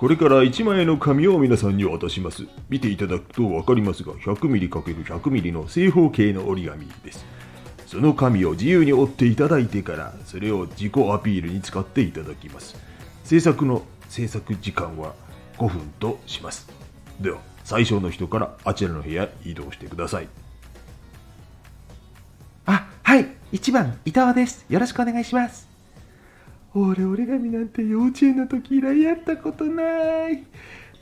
これから1枚の紙を皆さんに渡します。見ていただくと分かりますが、100mm×100mm の正方形の折り紙です。その紙を自由に折っていただいてから、それを自己アピールに使っていただきます。制作の制作時間は5分とします。では、最初の人からあちらの部屋へ移動してください。1番、伊藤です。よろしくお願いします。俺、折り紙なんて幼稚園の時以来やったことない。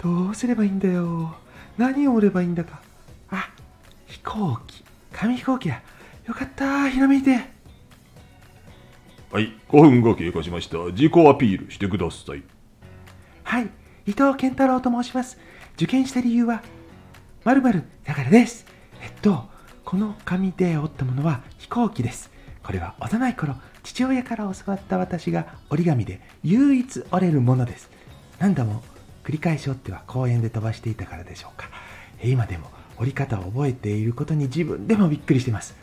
どうすればいいんだよ。何を折ればいいんだか。あ、飛行機。紙飛行機だ。よかった、ひらめいて。はい、5分が経過しました。自己アピールしてください。はい、伊藤健太郎と申します。受験した理由は、まるだからです。えっと、この紙で折ったものは飛行機です。これは幼い頃、父親から教わった私が折り紙で唯一折れるものです。何度も繰り返し折っては公園で飛ばしていたからでしょうか。え今でも折り方を覚えていることに自分でもびっくりしています。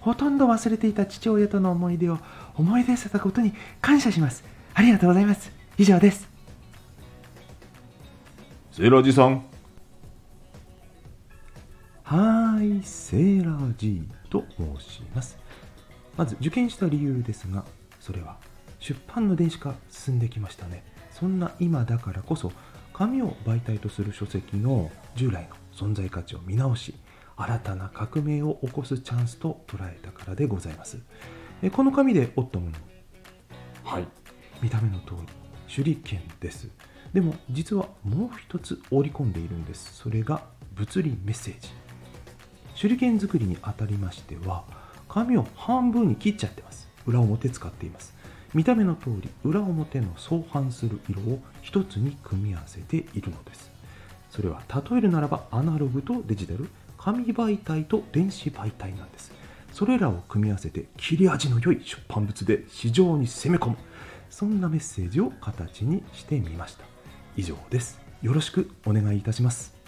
ほとんど忘れていた父親との思い出を思い出せたことに感謝します。ありがとうございます。以上です。セーラジさん。はーい、セーラー G と申します。まず受験した理由ですが、それは出版の電子化進んできましたね。そんな今だからこそ、紙を媒体とする書籍の従来の存在価値を見直し、新たな革命を起こすチャンスと捉えたからでございます。えこの紙で折ったもの、はい、見た目の通り、手裏剣です。でも実はもう一つ織り込んでいるんです。それが物理メッセージ。手裏剣作りにあたりましては紙を半分に切っちゃってます。裏表使っています。見た目の通り裏表の相反する色を一つに組み合わせているのです。それは例えるならばアナログとデジタル紙媒体と電子媒体なんです。それらを組み合わせて切れ味の良い出版物で市場に攻め込む。そんなメッセージを形にしてみました。以上です。よろしくお願いいたします。